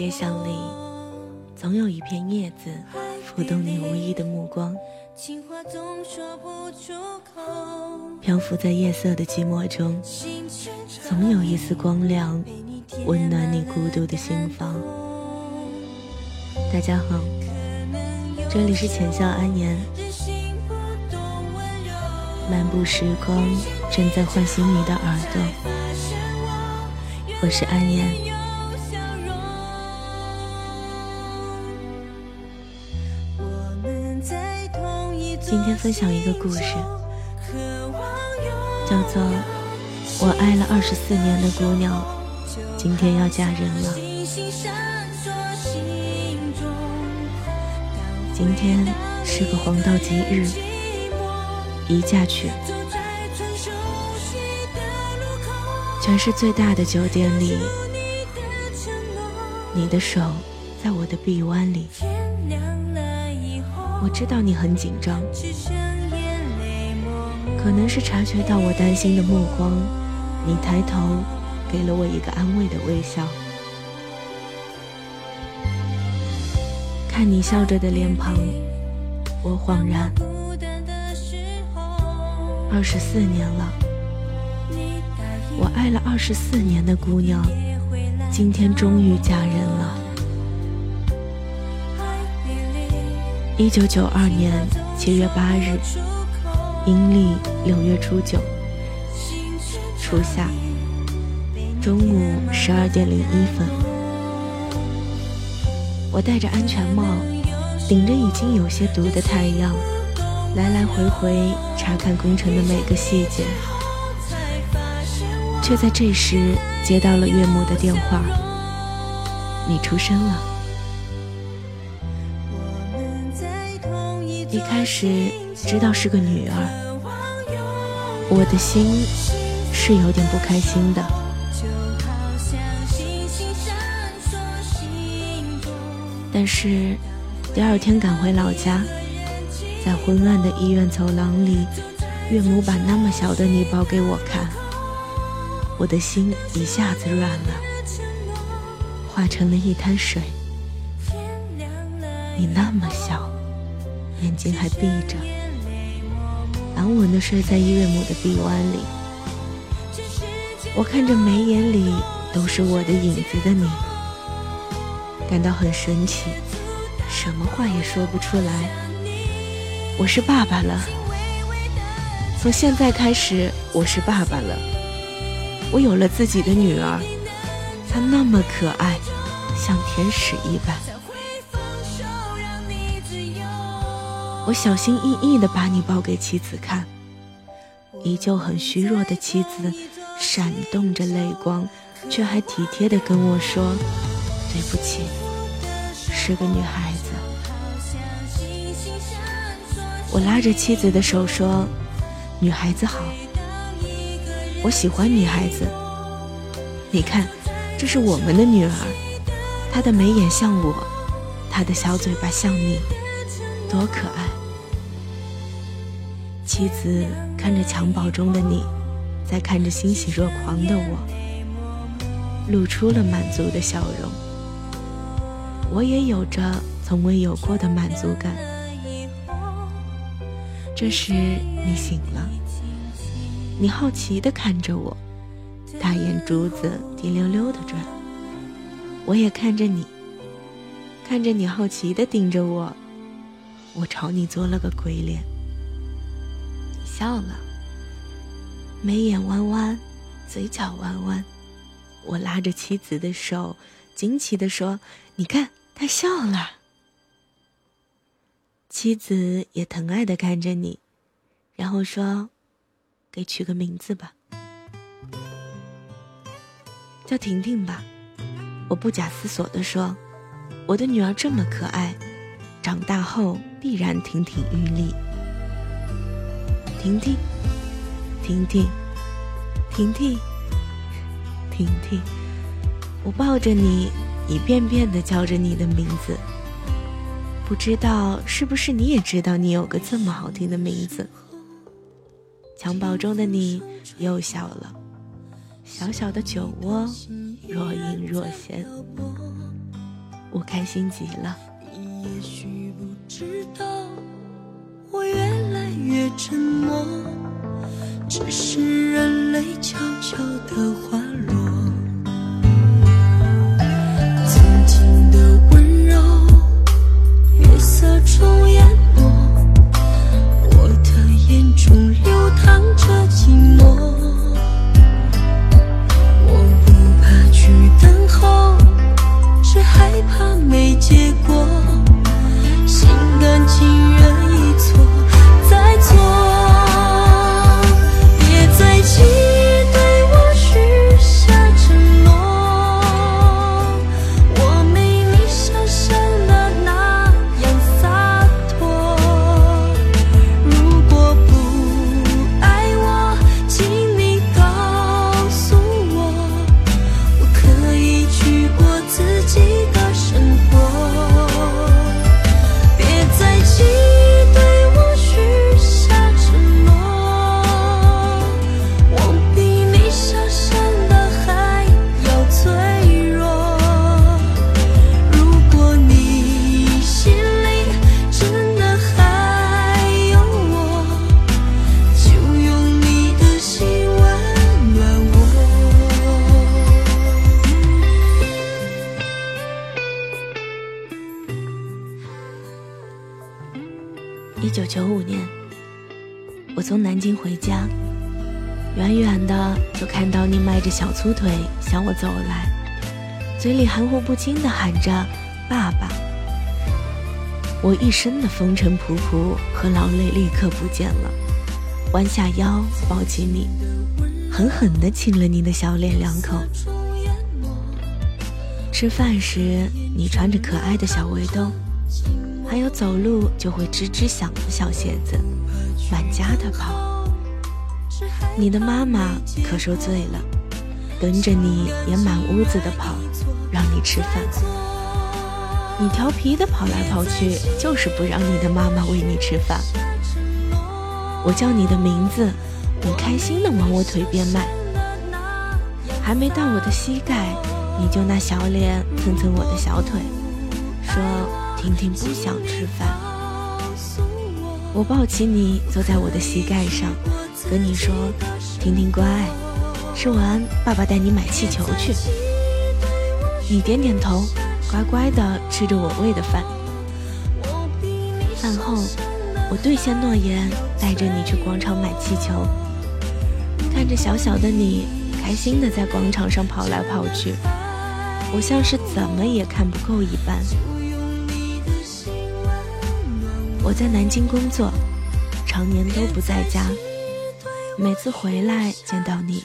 街巷里，总有一片叶子浮动你无意的目光，漂浮在夜色的寂寞中，总有一丝光亮温暖你孤独的心房。大家好，这里是浅笑安言，漫步时光正在唤醒你的耳朵，我是安言。今天分享一个故事叫做《我爱了二十四年的姑娘，今天要嫁人了》。今天是个黄道吉日，寂寞宜嫁娶，全市最大的酒店里，你的手在我的臂弯里。我知道你很紧张，可能是察觉到我担心的目光，你抬头给了我一个安慰的微笑。看你笑着的脸庞，我恍然，孤单的时候二十四年了，我爱了二十四年的姑娘，今天终于嫁人了。一九九二年七月八日，阴历六月初九，初夏，中午十二点零一分，我戴着安全帽，顶着已经有些毒的太阳，来来回回查看工程的每个细节，却在这时接到了岳母的电话：“你出生了。一”开始知道是个女儿，我的心是有点不开心的。但是第二天赶回老家，在昏暗的医院走廊里，岳母把那么小的你抱给我看，我的心一下子软了，化成了一滩水。你那么小，眼睛还闭着，安稳地睡在岳母的臂弯里。我看着眉眼里都是我的影子的你，感到很神奇，什么话也说不出来。我是爸爸了，从现在开始我是爸爸了。我有了自己的女儿，她那么可爱，像天使一般。我小心翼翼地把你抱给妻子看，依旧很虚弱的妻子闪动着泪光，却还体贴地跟我说：“对不起，是个女孩子。”我拉着妻子的手说：“女孩子好，我喜欢女孩子。你看，这是我们的女儿，她的眉眼像我，她的小嘴巴像你，多可爱。”妻子看着襁褓中的你，再看着欣喜若狂的我，露出了满足的笑容。我也有着从未有过的满足感。这时你醒了，你好奇地看着我，大眼珠子滴溜溜地转。我也看着你，看着你好奇地盯着我，我朝你做了个鬼脸。你笑了，眉眼弯弯，嘴角弯弯。我拉着妻子的手，惊奇地说：“你看，他笑了。”妻子也疼爱地看着你，然后说：“给取个名字吧，叫婷婷吧。”我不假思索地说：“我的女儿这么可爱，长大后必然亭亭玉立。”婷婷，婷婷，婷婷，婷婷，我抱着你，一遍遍地叫着你的名字。不知道是不是你也知道你有个这么好听的名字？襁褓中的你又笑了，小小的酒窝若隐若现，我开心极了。也许不知道，越沉默，只是人泪悄悄地滑落。九九五年，我从南京回家，远远的就看到你迈着小粗腿向我走来，嘴里含糊不清的喊着“爸爸”。我一身的风尘仆仆和劳累立刻不见了，弯下腰抱起你，狠狠地亲了你的小脸两口。吃饭时，你穿着可爱的小围兜。还有走路就会吱吱响的小鞋子，满家的跑。你的妈妈可受罪了，跟着你也满屋子的跑，让你吃饭。你调皮的跑来跑去，就是不让你的妈妈喂你吃饭。我叫你的名字，你开心的往我腿边迈，还没到我的膝盖，你就拿小脸蹭蹭我的小腿，说。婷婷不想吃饭，我抱起你坐在我的膝盖上，跟你说：“婷婷乖，吃完爸爸带你买气球去。”你点点头，乖乖的吃着我喂的饭。饭后，我兑现诺言，带着你去广场买气球。看着小小的你开心的在广场上跑来跑去，我像是怎么也看不够一般。我在南京工作，常年都不在家。每次回来见到你，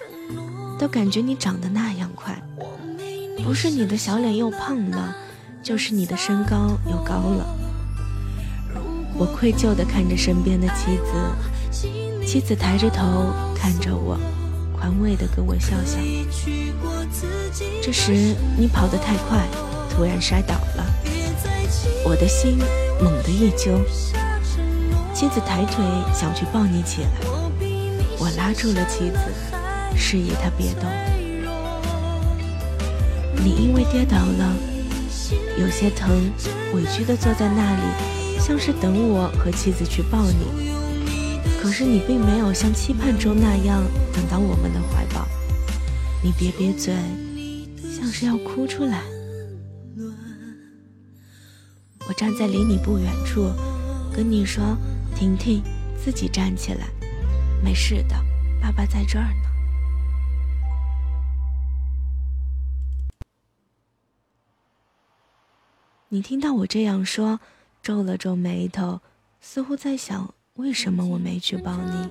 都感觉你长得那样快，不是你的小脸又胖了，就是你的身高又高了。我愧疚地看着身边的妻子，妻子抬着头看着我，宽慰地跟我笑笑。这时你跑得太快，突然摔倒了，我的心。猛地一揪，妻子抬腿想去抱你起来，我拉住了妻子，示意她别动。你因为跌倒了，有些疼，委屈地坐在那里，像是等我和妻子去抱你。可是你并没有像期盼中那样等到我们的怀抱，你瘪瘪嘴，像是要哭出来。站在离你不远处，跟你说：“婷婷，自己站起来，没事的，爸爸在这儿呢。”你听到我这样说，皱了皱眉头，似乎在想为什么我没去抱你。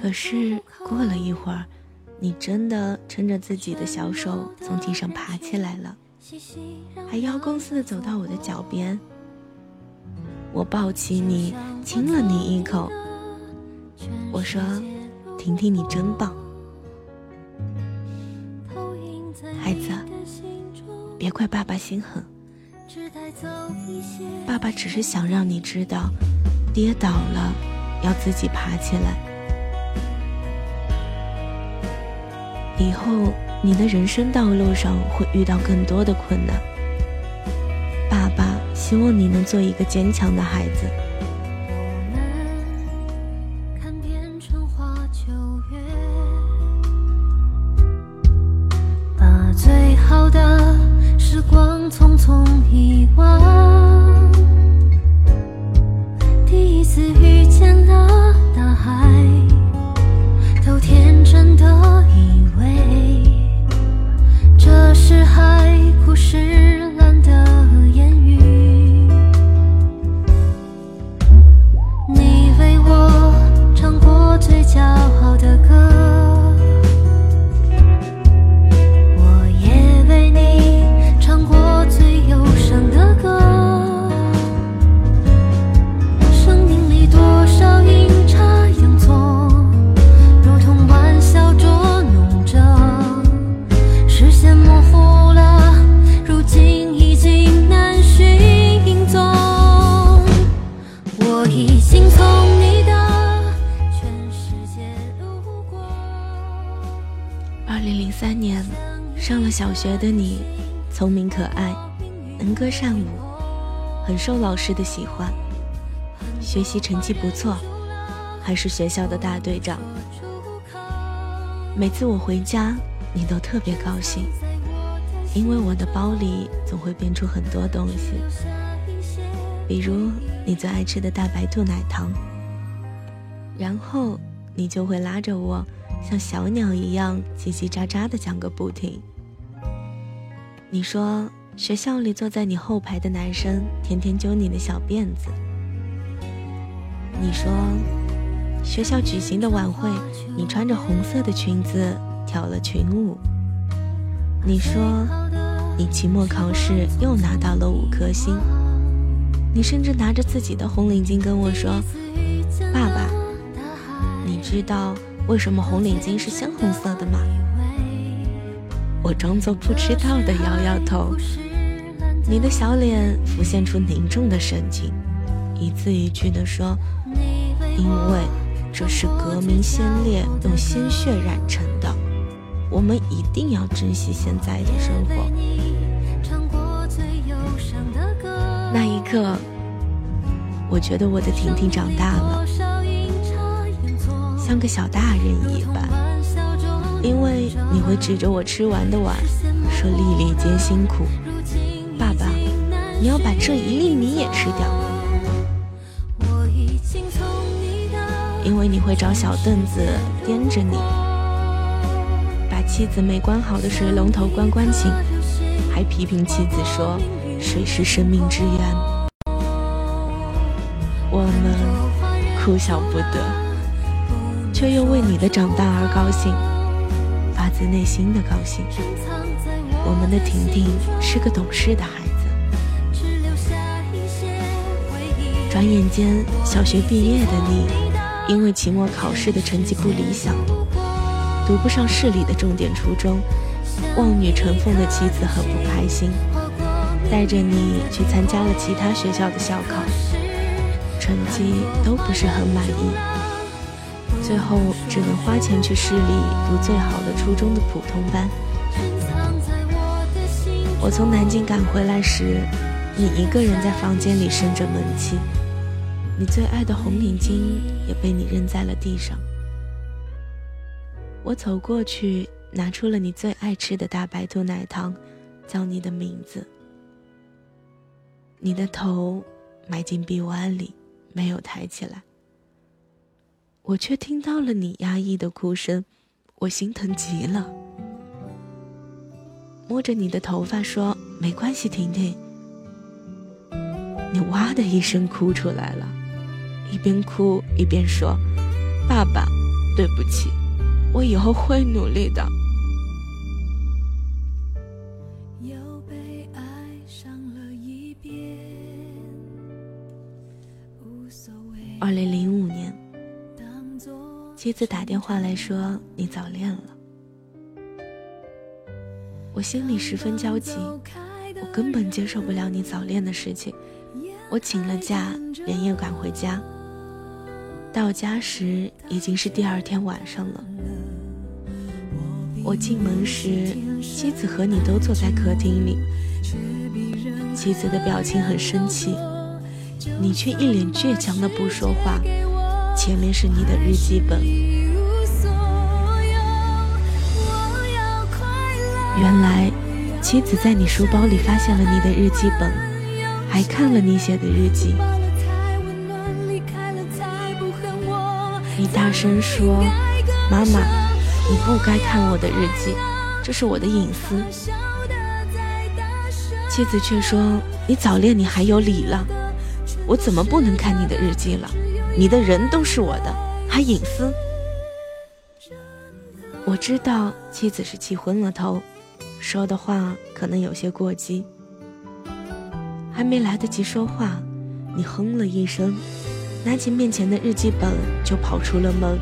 可是过了一会儿，你真的撑着自己的小手从地上爬起来了。还邀功似的走到我的脚边，我抱起你，亲了你一口。我说：“婷婷，你真棒，孩子，别怪爸爸心狠，爸爸只是想让你知道，跌倒了要自己爬起来。以后你的人生道路上会遇到更多的困难。爸爸希望你能做一个坚强的孩子。我们看遍春花秋月把最好的时光匆匆遗忘。第一次遇老师的喜欢，学习成绩不错，还是学校的大队长。每次我回家，你都特别高兴，因为我的包里总会变出很多东西，比如你最爱吃的大白兔奶糖。然后你就会拉着我，像小鸟一样叽叽喳喳的讲个不停。你说学校里坐在你后排的男生天天揪你的小辫子。你说学校举行的晚会，你穿着红色的裙子跳了群舞。你说你期末考试又拿到了五颗星。你甚至拿着自己的红领巾跟我说：“爸爸，你知道为什么红领巾是鲜红色的吗？”我装作不知道的摇摇头，你的小脸浮现出凝重的神情，一字一句地说：“因为这是革命先烈用鲜血染成的，我们一定要珍惜现在的生活。”那一刻，我觉得我的婷婷长大了，像个小大人一般。因为你会指着我吃完的碗，说粒粒皆辛苦。爸爸，你要把这一粒米也吃掉。因为你会找小凳子颠着你，把妻子没关好的水龙头关关紧，还批评妻子说水是生命之源。我们哭笑不得，却又为你的长大而高兴。发自内心的高兴。我们的婷婷是个懂事的孩子。转眼间，小学毕业的你，因为期末考试的成绩不理想，读不上市里的重点初中，望女成凤的妻子很不开心，带着你去参加了其他学校的校考，成绩都不是很满意。最后只能花钱去市里读最好的初中的普通班。我从南京赶回来时，你一个人在房间里生着闷气，你最爱的红领巾也被你扔在了地上。我走过去，拿出了你最爱吃的大白兔奶糖，叫你的名字。你的头埋进臂弯里，没有抬起来。我却听到了你压抑的哭声，我心疼极了。摸着你的头发说：“没关系，婷婷。”你哇的一声哭出来了，一边哭一边说：“爸爸，对不起，我以后会努力的。”二零零五年。妻子打电话来说：“你早恋了。”我心里十分焦急，我根本接受不了你早恋的事情。我请了假，连夜赶回家。到家时已经是第二天晚上了。我进门时，妻子和你都坐在客厅里。妻子的表情很生气，你却一脸倔强的不说话。前面是你的日记本。原来，妻子在你书包里发现了你的日记本。还看了你写的日记，你大声说：“妈妈，你不该看我的日记，这是我的隐私。”妻子却说：“你早恋，你还有理了？我怎么不能看你的日记了？你的人都是我的，还隐私？”我知道妻子是气昏了头，说的话可能有些过激。还没来得及说话，你哼了一声，拿起面前的日记本就跑出了门。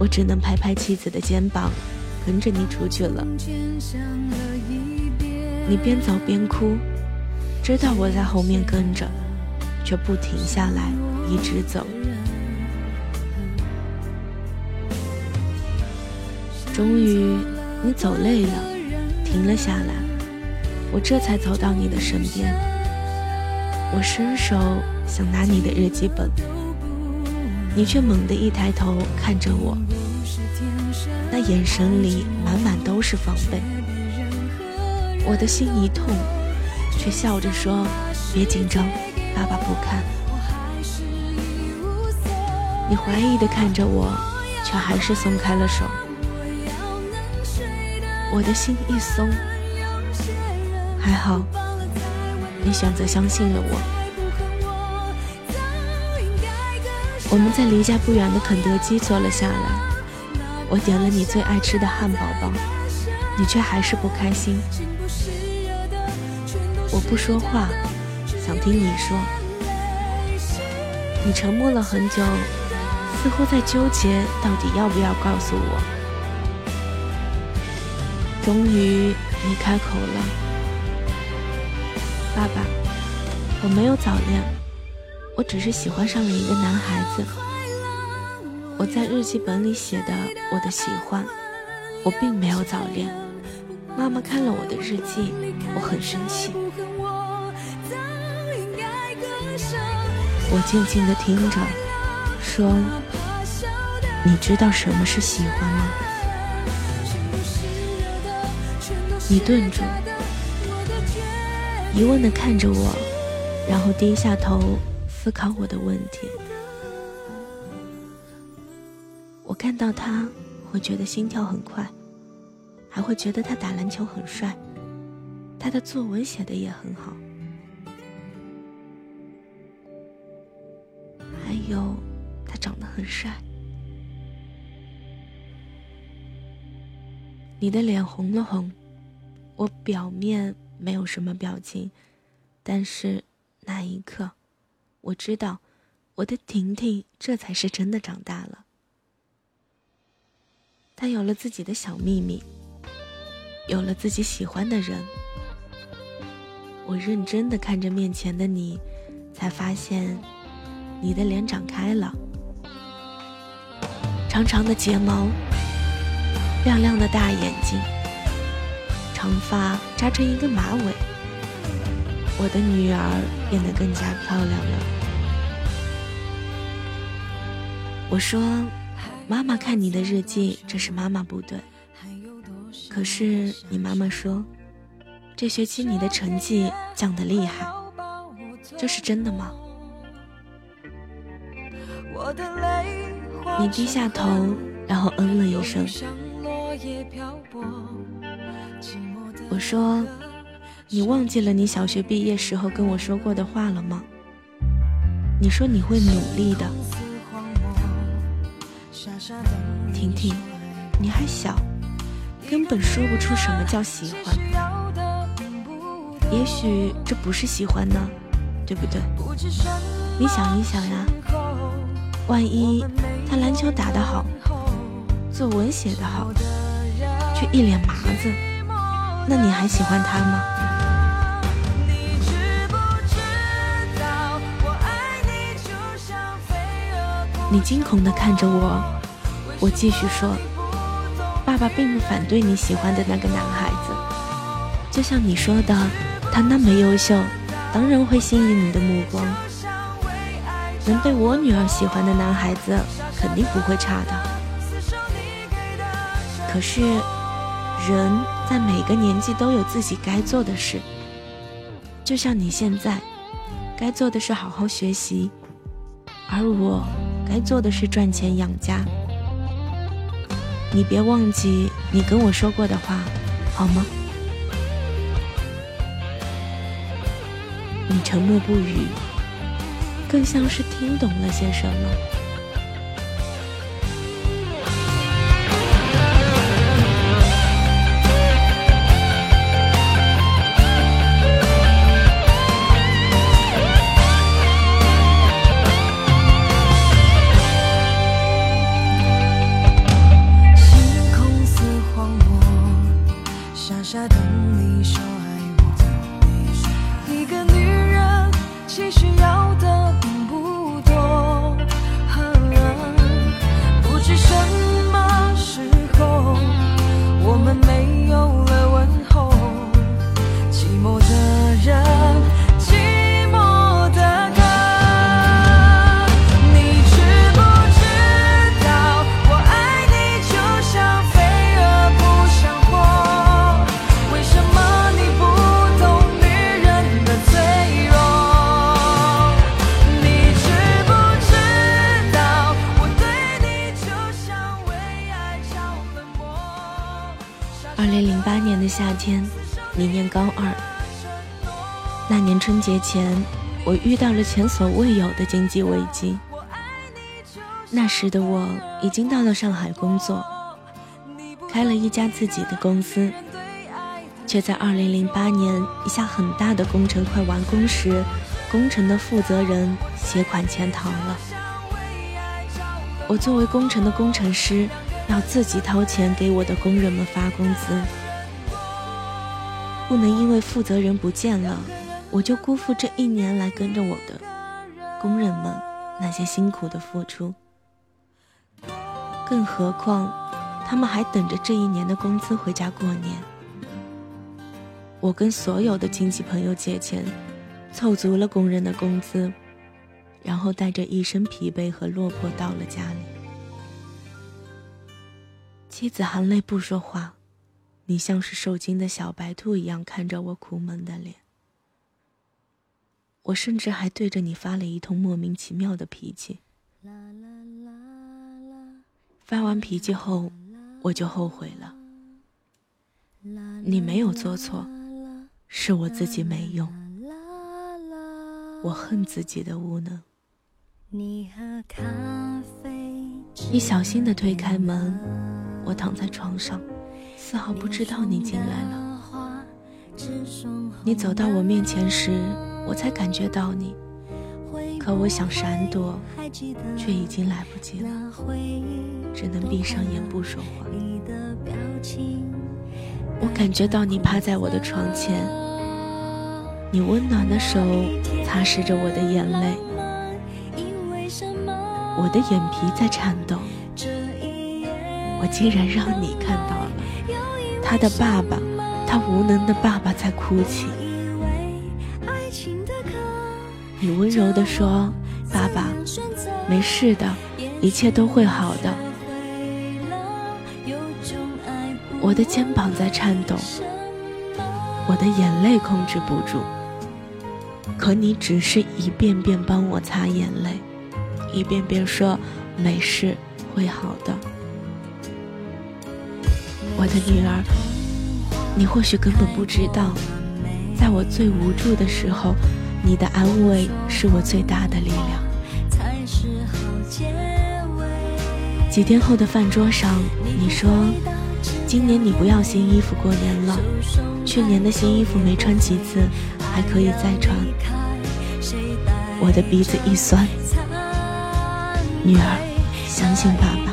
我只能拍拍妻子的肩膀，跟着你出去了。你边走边哭，知道我在后面跟着，却不停下来，一直走。终于，你走累了，停了下来。我这才走到你的身边，我伸手想拿你的日记本，你却猛地一抬头看着我，那眼神里满满都是防备。我的心一痛，却笑着说：“别紧张，爸爸不看。”你怀疑的看着我，却还是松开了手。我的心一松。还好，你选择相信了我。我们在离家不远的肯德基坐了下来，我点了你最爱吃的汉堡包，你却还是不开心。我不说话，想听你说。你沉默了很久，似乎在纠结到底要不要告诉我。终于，你开口了。爸爸，我没有早恋，我只是喜欢上了一个男孩子。我在日记本里写的我的喜欢，我并没有早恋。妈妈看了我的日记，我很生气。我静静的听着，说：“你知道什么是喜欢吗？”你顿住。疑问地看着我，然后低下头思考我的问题。我看到他，会觉得心跳很快，还会觉得他打篮球很帅，他的作文写的也很好，还有他长得很帅。你的脸红了红，我表面。没有什么表情，但是那一刻，我知道，我的婷婷这才是真的长大了。她有了自己的小秘密，有了自己喜欢的人。我认真的看着面前的你，才发现，你的脸长开了，长长的睫毛，亮亮的大眼睛。长发扎成一个马尾，我的女儿变得更加漂亮了。我说：“妈妈看你的日记，这是妈妈不对。”可是你妈妈说：“这学期你的成绩降得厉害，这是真的吗？”你低下头，然后嗯了一声。我说：“你忘记了你小学毕业时候跟我说过的话了吗？你说你会努力的。”婷婷，你还小，根本说不出什么叫喜欢。也许这不是喜欢呢，对不对？你想一想呀，万一他篮球打得好，作文写得好，却一脸麻子。那你还喜欢他吗？你惊恐地看着我，我继续说：“爸爸并不反对你喜欢的那个男孩子，就像你说的，他那么优秀，当然会吸引你的目光。能被我女儿喜欢的男孩子，肯定不会差的。可是，人在每个年纪都有自己该做的事，就像你现在，该做的是好好学习，而我。”该做的是赚钱养家，你别忘记你跟我说过的话，好吗？你沉默不语，更像是听懂了些什么。年前，我遇到了前所未有的经济危机。那时的我已经到了上海工作，开了一家自己的公司，却在2008年一项很大的工程快完工时，工程的负责人携款潜逃了。我作为工程的工程师，要自己掏钱给我的工人们发工资。不能因为负责人不见了，我就辜负这一年来跟着我的工人们那些辛苦的付出。更何况，他们还等着这一年的工资回家过年。我跟所有的亲戚朋友借钱，凑足了工人的工资，然后带着一身疲惫和落魄到了家里。妻子含泪不说话。你像是受惊的小白兔一样看着我苦闷的脸，我甚至还对着你发了一通莫名其妙的脾气。发完脾气后，我就后悔了。你没有做错，是我自己没用。我恨自己的无能。你小心的推开门，我躺在床上。丝毫不知道你进来了。你走到我面前时，我才感觉到你，可我想闪躲，却已经来不及了，只能闭上眼不说话。我感觉到你趴在我的床前，你温暖的手擦拭着我的眼泪，我的眼皮在颤抖，我竟然让你看到了。他的爸爸，他无能的爸爸在哭泣。你温柔地说：“爸爸，没事的，一切都会好的。”我的肩膀在颤抖，我的眼泪控制不住。可你只是一遍遍帮我擦眼泪，一遍遍说：“没事，会好的。”我的女儿，你或许根本不知道，在我最无助的时候，你的安慰是我最大的力量。几天后的饭桌上，你说，今年你不要新衣服过年了，去年的新衣服没穿几次，还可以再穿。我的鼻子一酸，女儿，相信爸爸。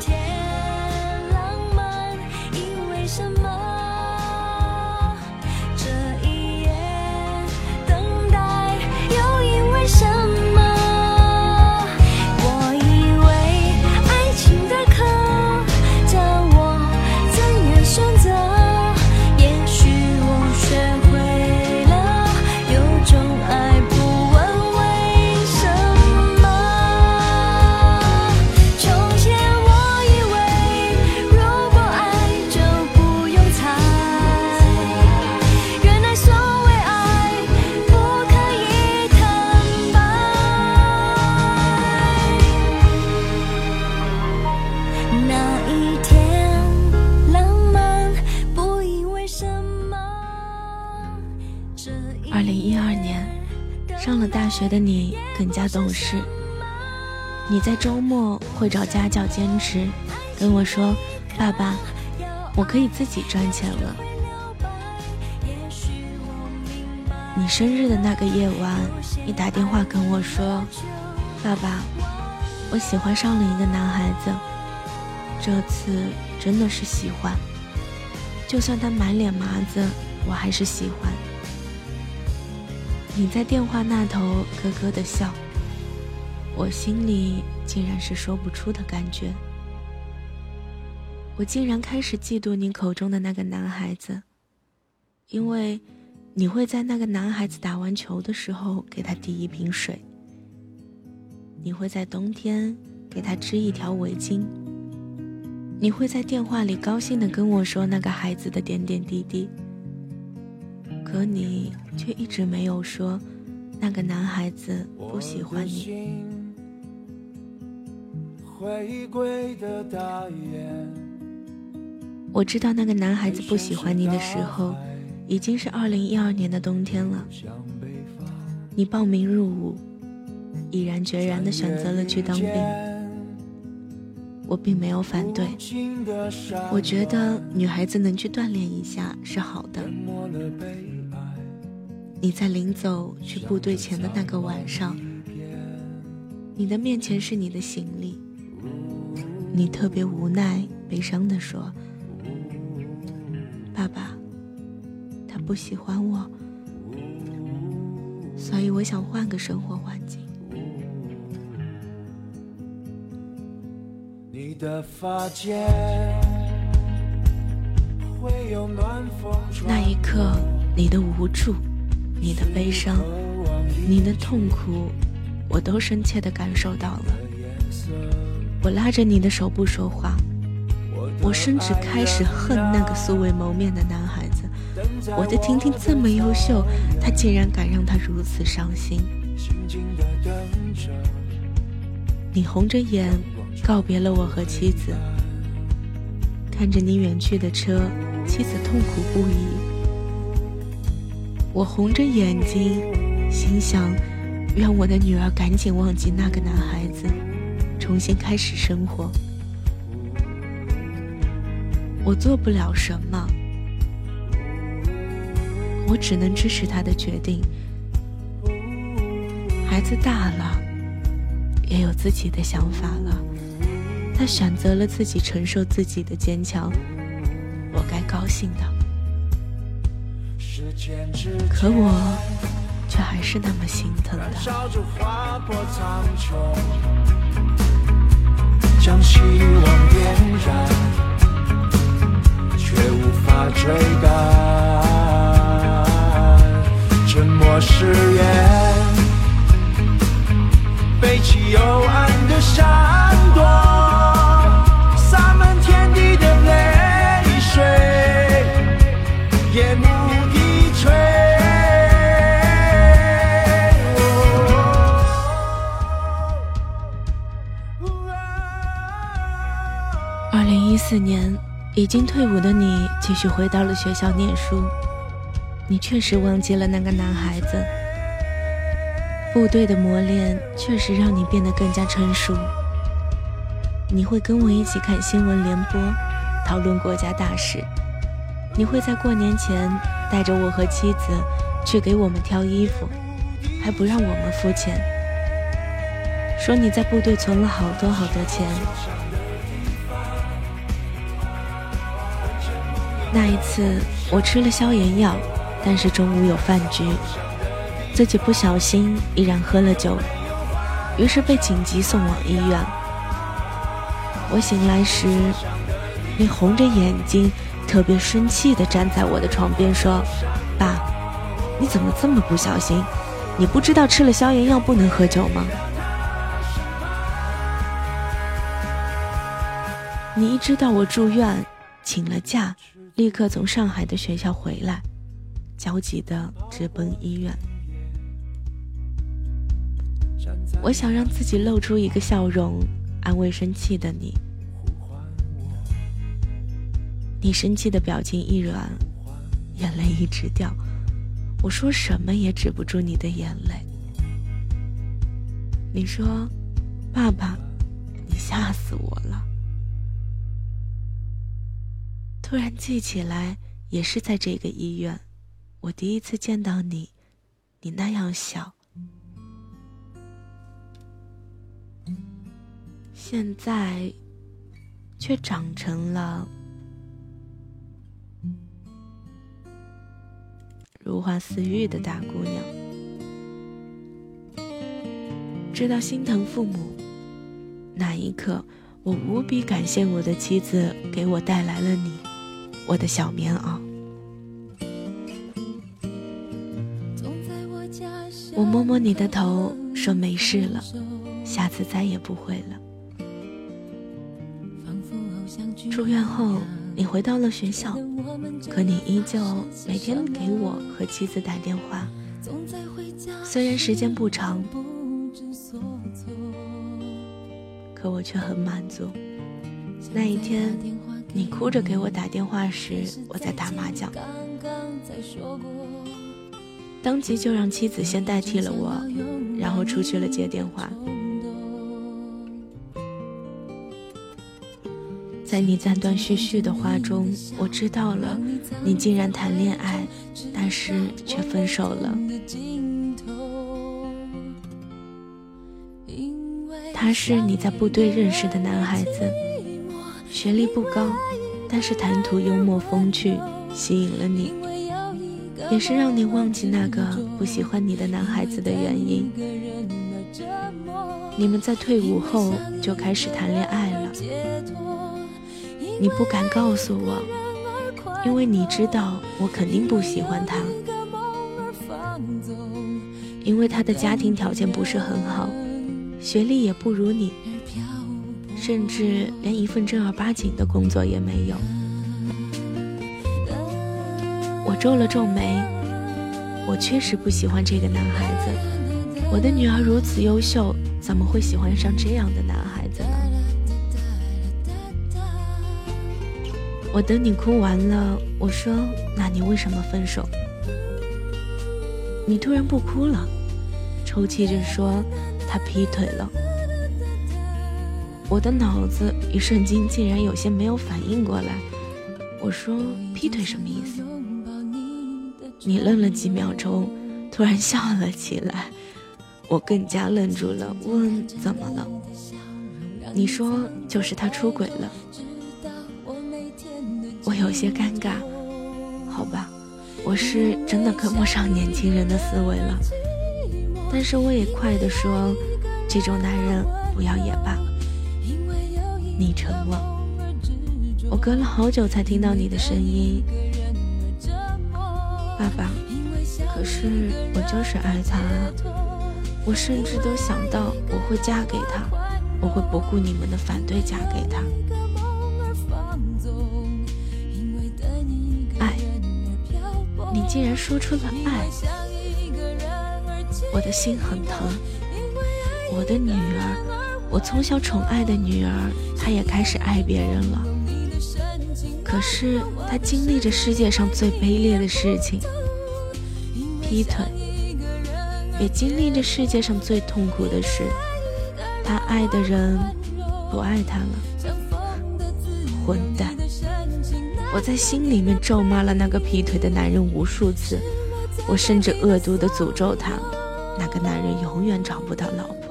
学的你更加懂事。你在周末会找家教兼职，跟我说：“爸爸，我可以自己赚钱了。”你生日的那个夜晚，你打电话跟我说：“爸爸，我喜欢上了一个男孩子，这次真的是喜欢。就算他满脸麻子，我还是喜欢。”你在电话那头咯咯的笑。我心里竟然是说不出的感觉，我竟然开始嫉妒你口中的那个男孩子，因为你会在那个男孩子打完球的时候给他递一瓶水，你会在冬天给他织一条围巾，你会在电话里高兴的跟我说那个孩子的点点滴滴，可你却一直没有说那个男孩子不喜欢你。我知道那个男孩子不喜欢你的时候，已经是二零一二年的冬天了。你报名入伍，毅然决然的选择了去当兵。我并没有反对，我觉得女孩子能去锻炼一下是好的。你在临走去部队前的那个晚上，你的面前是你的行李。你特别无奈、悲伤地说：“爸爸，他不喜欢我，所以我想换个生活环境。”那一刻，你的无助、你的悲伤、你的痛苦，我都深切的感受到了。我拉着你的手不说话，我甚至开始恨那个素未谋面的男孩子。我的婷婷这么优秀，他竟然敢让她如此伤心。你红着眼告别了我和妻子，看着你远去的车，妻子痛苦不已。我红着眼睛，心想：愿我的女儿赶紧忘记那个男孩子。重新开始生活，我做不了什么，我只能支持他的决定。孩子大了，也有自己的想法了，他选择了自己承受自己的坚强，我该高兴的。可我却还是那么心疼的。将希望点燃，却无法追赶。沉默誓言，背弃幽暗的闪躲，洒满天地的泪水，夜幕四年，已经退伍的你继续回到了学校念书。你确实忘记了那个男孩子。部队的磨练确实让你变得更加成熟。你会跟我一起看新闻联播，讨论国家大事。你会在过年前带着我和妻子去给我们挑衣服，还不让我们付钱，说你在部队存了好多好多钱。那一次，我吃了消炎药，但是中午有饭局，自己不小心依然喝了酒，于是被紧急送往医院。我醒来时，你红着眼睛，特别生气地站在我的床边说：“爸，你怎么这么不小心？你不知道吃了消炎药不能喝酒吗？”你一知道我住院，请了假。立刻从上海的学校回来，焦急的直奔医院。我想让自己露出一个笑容，安慰生气的你。你生气的表情一软，眼泪一直掉。我说什么也止不住你的眼泪。你说：“爸爸，你吓死我了。”突然记起来，也是在这个医院，我第一次见到你，你那样小。现在，却长成了如花似玉的大姑娘。知道心疼父母，那一刻，我无比感谢我的妻子给我带来了你，我的小棉袄。我摸摸你的头，说没事了，下次再也不会了。住院后，你回到了学校，可你依旧每天给我和妻子打电话。虽然时间不长，可我却很满足。那一天，你哭着给我打电话时，我在打麻将，当即就让妻子先代替了我，然后出去了接电话。在你断断续续的话中，我知道了，你竟然谈恋爱，但是却分手了。他是你在部队认识的男孩子，学历不高，但是谈吐幽默风趣，吸引了你，也是让你忘记那个不喜欢你的男孩子的原因。你们在退伍后就开始谈恋爱了。你不敢告诉我，因为你知道我肯定不喜欢他，因为他的家庭条件不是很好，学历也不如你，甚至连一份正儿八经的工作也没有。我皱了皱眉，我确实不喜欢这个男孩子。我的女儿如此优秀，怎么会喜欢上这样的男孩子呢？我等你哭完了，我说：“那你为什么分手？”你突然不哭了，抽泣着说：“他劈腿了。”我的脑子一瞬间竟然有些没有反应过来。我说：“劈腿什么意思？”你愣了几秒钟，突然笑了起来。我更加愣住了，问：“怎么了？”你说：“就是他出轨了。”我有些尴尬，好吧，我是真的跟不上年轻人的思维了。但是我也快的说，这种男人不要也罢。你沉默，我隔了好久才听到你的声音，爸爸。可是我就是爱他，我甚至都想到我会嫁给他，我会不顾你们的反对嫁给他。爱，你竟然说出了爱，我的心很疼。我的女儿，我从小宠爱的女儿，他也开始爱别人了。可是他经历着世界上最卑劣的事情——劈腿，也经历着世界上最痛苦的事：他爱的人不爱他了。混蛋！我在心里面咒骂了那个劈腿的男人无数次，我甚至恶毒的诅咒他，那个男人永远找不到老婆。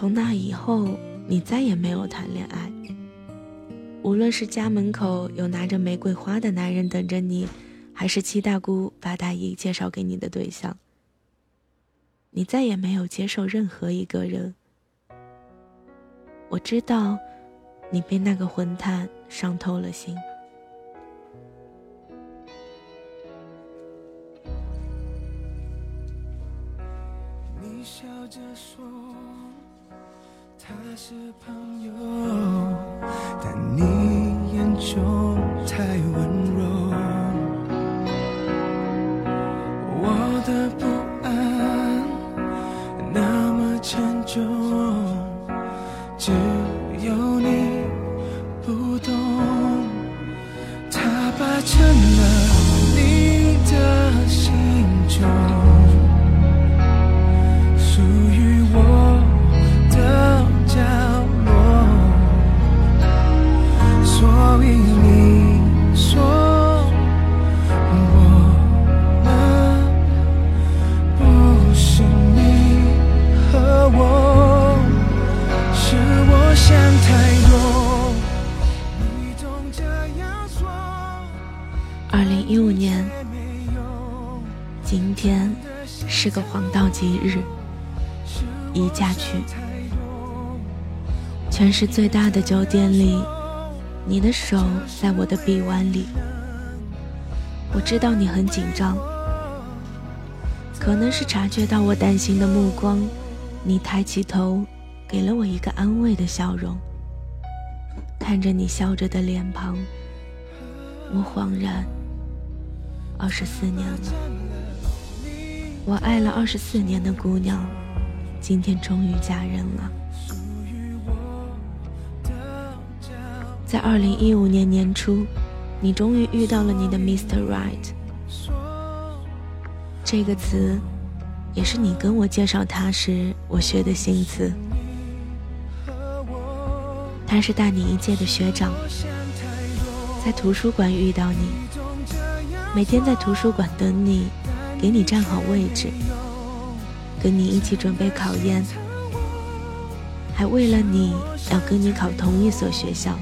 从那以后，你再也没有谈恋爱。无论是家门口有拿着玫瑰花的男人等着你，还是七大姑八大姨介绍给你的对象，你再也没有接受任何一个人。我知道。你被那个混蛋伤透了心。你笑着说，他是朋友但你眼中太温柔。是个黄道吉日，宜嫁娶。全市最大的酒店里，你的手在我的臂弯里。我知道你很紧张，可能是察觉到我担心的目光，你抬起头，给了我一个安慰的笑容。看着你笑着的脸庞，我恍然，二十四年了，我爱了二十四年的姑娘，今天终于嫁人了。在二零一五年年初。你终于遇到了你的 Mr. Right，这个词也是你跟我介绍他时我学的新词。他是大你一届的学长，在图书馆遇到你，每天在图书馆等你，给你站好位置，跟你一起准备考研，还为了你要跟你考同一所学校。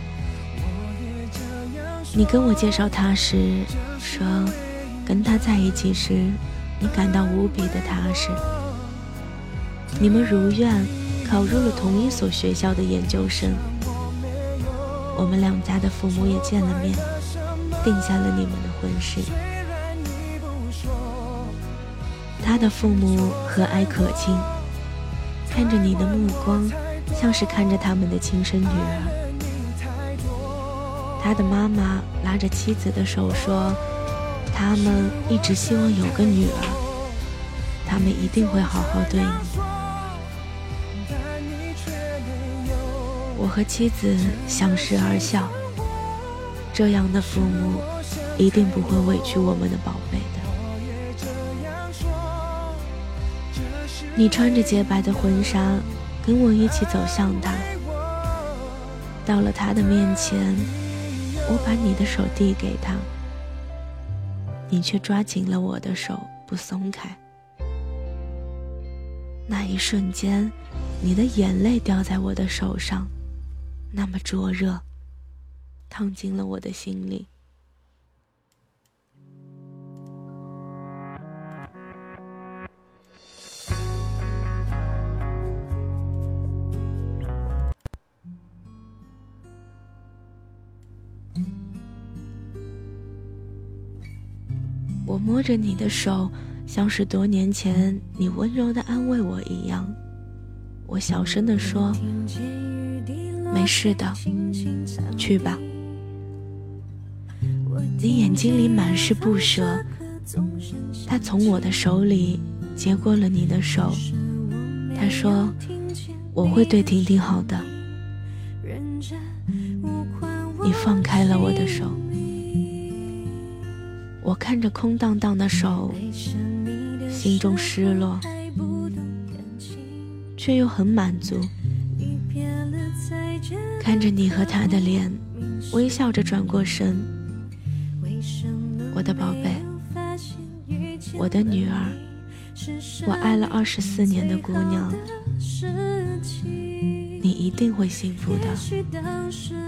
你跟我介绍他时说，跟他在一起时，你感到无比的踏实。你们如愿考入了同一所学校的研究生。我们两家的父母也见了面，定下了你们的婚事。他的父母和蔼可亲，看着你的目光，像是看着他们的亲生女儿。他的妈妈拉着妻子的手说：“他们一直希望有个女儿，他们一定会好好对你。”我和妻子相视而笑。这样的父母一定不会委屈我们的宝贝你穿着洁白的婚纱，跟我一起走向他，到了他的面前。我把你的手递给他，你却抓紧了我的手不松开。那一瞬间，你的眼泪掉在我的手上，那么灼热，烫进了我的心里。摸着你的手，像是多年前你温柔的安慰我一样。我小声地说：“没事的，去吧。”你眼睛里满是不舍。他从我的手里接过了你的手，他说：“我会对婷婷好的。”你放开了我的手。看着空荡荡的手，心中失落，却又很满足。看着你和他的脸，微笑着转过身。我的宝贝，我的女儿，我爱了二十四年的姑娘，你一定会幸福的。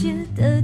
觉得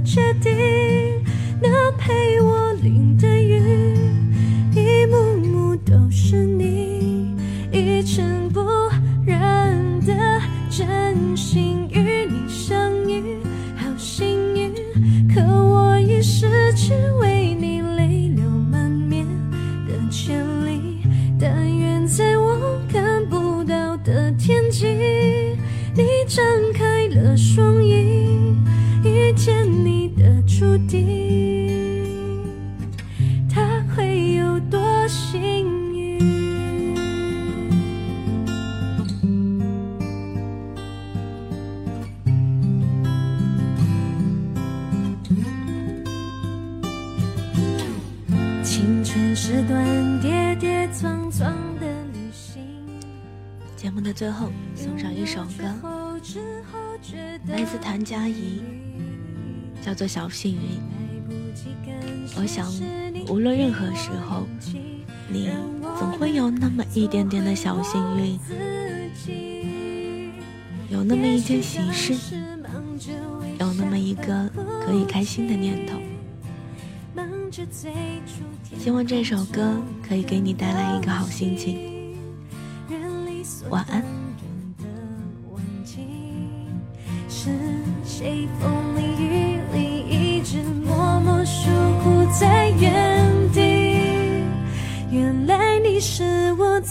幸运》。我想，无论任何时候，你总会有那么一点点的小幸运，有那么一件喜事，有那么一个可以开心的念头。希望这首歌可以给你带来一个好心情。晚安。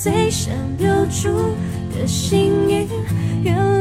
最想留住的幸运。原